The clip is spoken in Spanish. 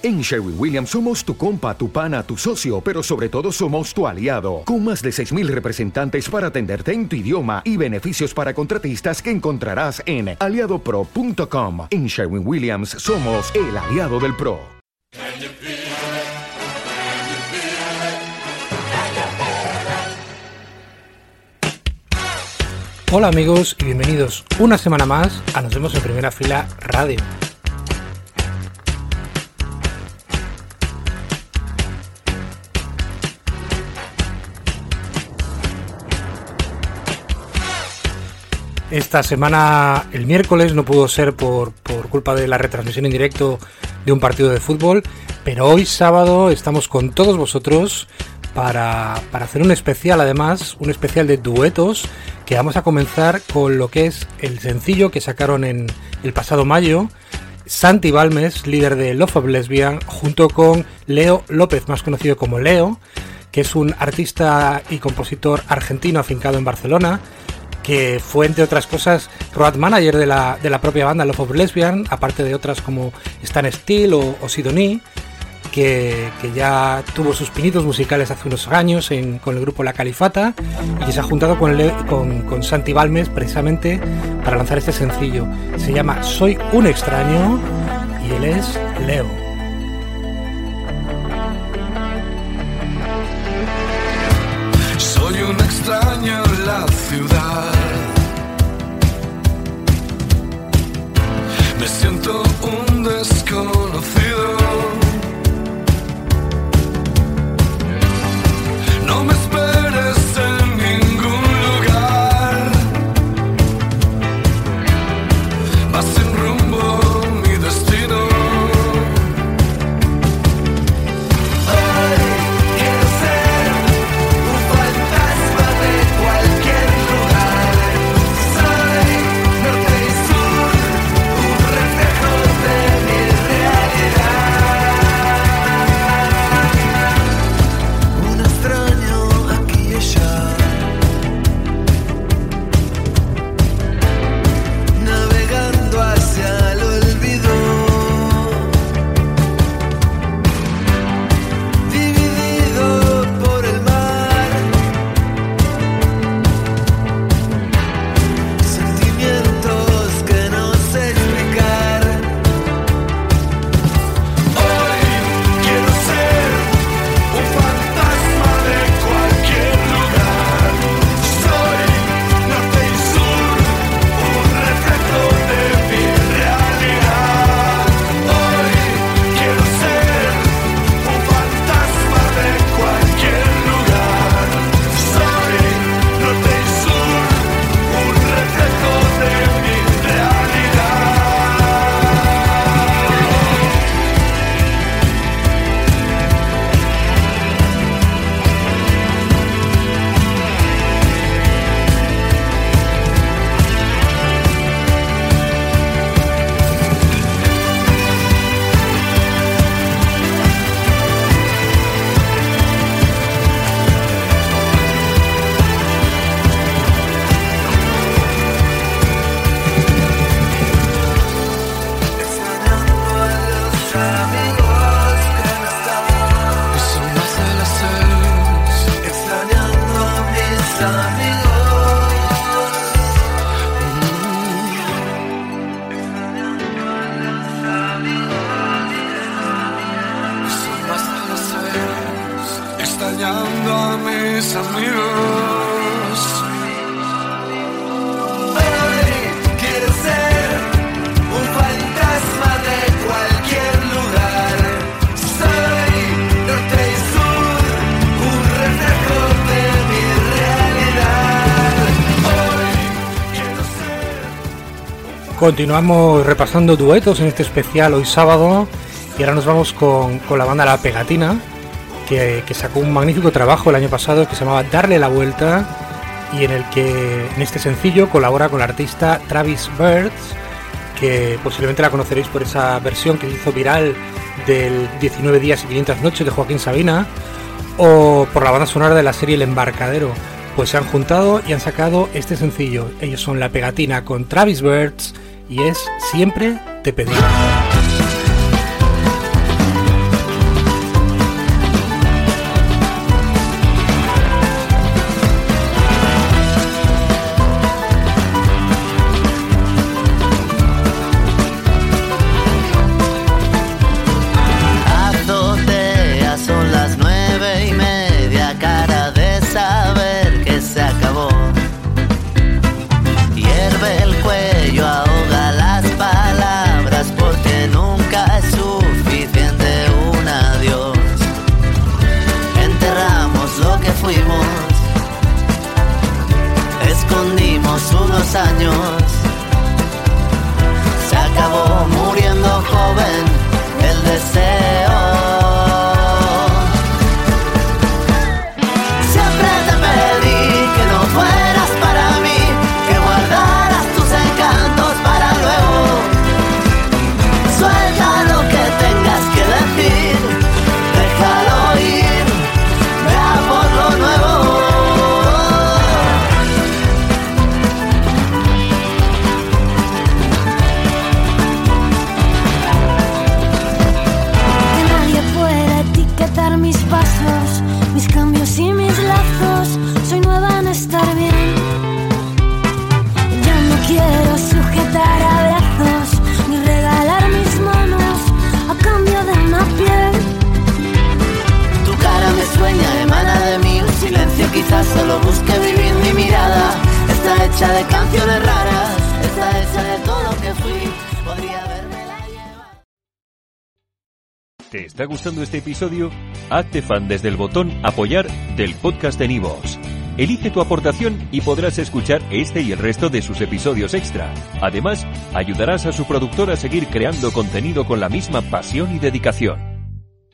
En Sherwin Williams somos tu compa, tu pana, tu socio, pero sobre todo somos tu aliado, con más de 6.000 representantes para atenderte en tu idioma y beneficios para contratistas que encontrarás en aliadopro.com. En Sherwin Williams somos el aliado del PRO. Hola amigos y bienvenidos una semana más a Nos vemos en primera fila radio. Esta semana, el miércoles, no pudo ser por, culpa de la retransmisión en directo de un partido de fútbol, pero hoy sábado estamos con todos vosotros para, hacer un especial, además, un especial de duetos, que vamos a comenzar con lo que es el sencillo que sacaron en el pasado mayo, Santi Balmes, líder de Love of Lesbian, junto con Leo López, más conocido como Leo, que es un artista y compositor argentino afincado en Barcelona, que fue entre otras cosas road manager de la, de la propia banda Love of Lesbian, aparte de otras como Stan Steel o, Sidonie, que, ya tuvo sus pinitos musicales hace unos años con el grupo La Califata y que se ha juntado con, con, con Santi Balmes precisamente para lanzar este sencillo. Se llama Soy un extraño y él es Leo. Amigos que me están y son más felices extrañando a mis amigos. Mis amigos que me están y son más felices extrañando a mis amigos. Continuamos repasando duetos en este especial hoy sábado y ahora nos vamos con, la banda La Pegatina que, sacó un magnífico trabajo el año pasado que se llamaba Darle la Vuelta y en el que en este sencillo colabora con la artista Travis Birds que posiblemente la conoceréis por esa versión que hizo viral del 19 días y 500 noches de Joaquín Sabina o por la banda sonora de la serie El Embarcadero pues se han juntado y han sacado este sencillo. Ellos son La Pegatina con Travis Birds y es Siempre te pedí. años. Quizás solo busque vivir mi mirada. Está hecha de canciones raras, está hecha de todo lo que fui. Podría haberme la llevado. ¿Te está gustando este episodio? Hazte fan desde el botón Apoyar del podcast de Nivos. Elige tu aportación y podrás escuchar este y el resto de sus episodios extra. Además, ayudarás a su productor a seguir creando contenido con la misma pasión y dedicación.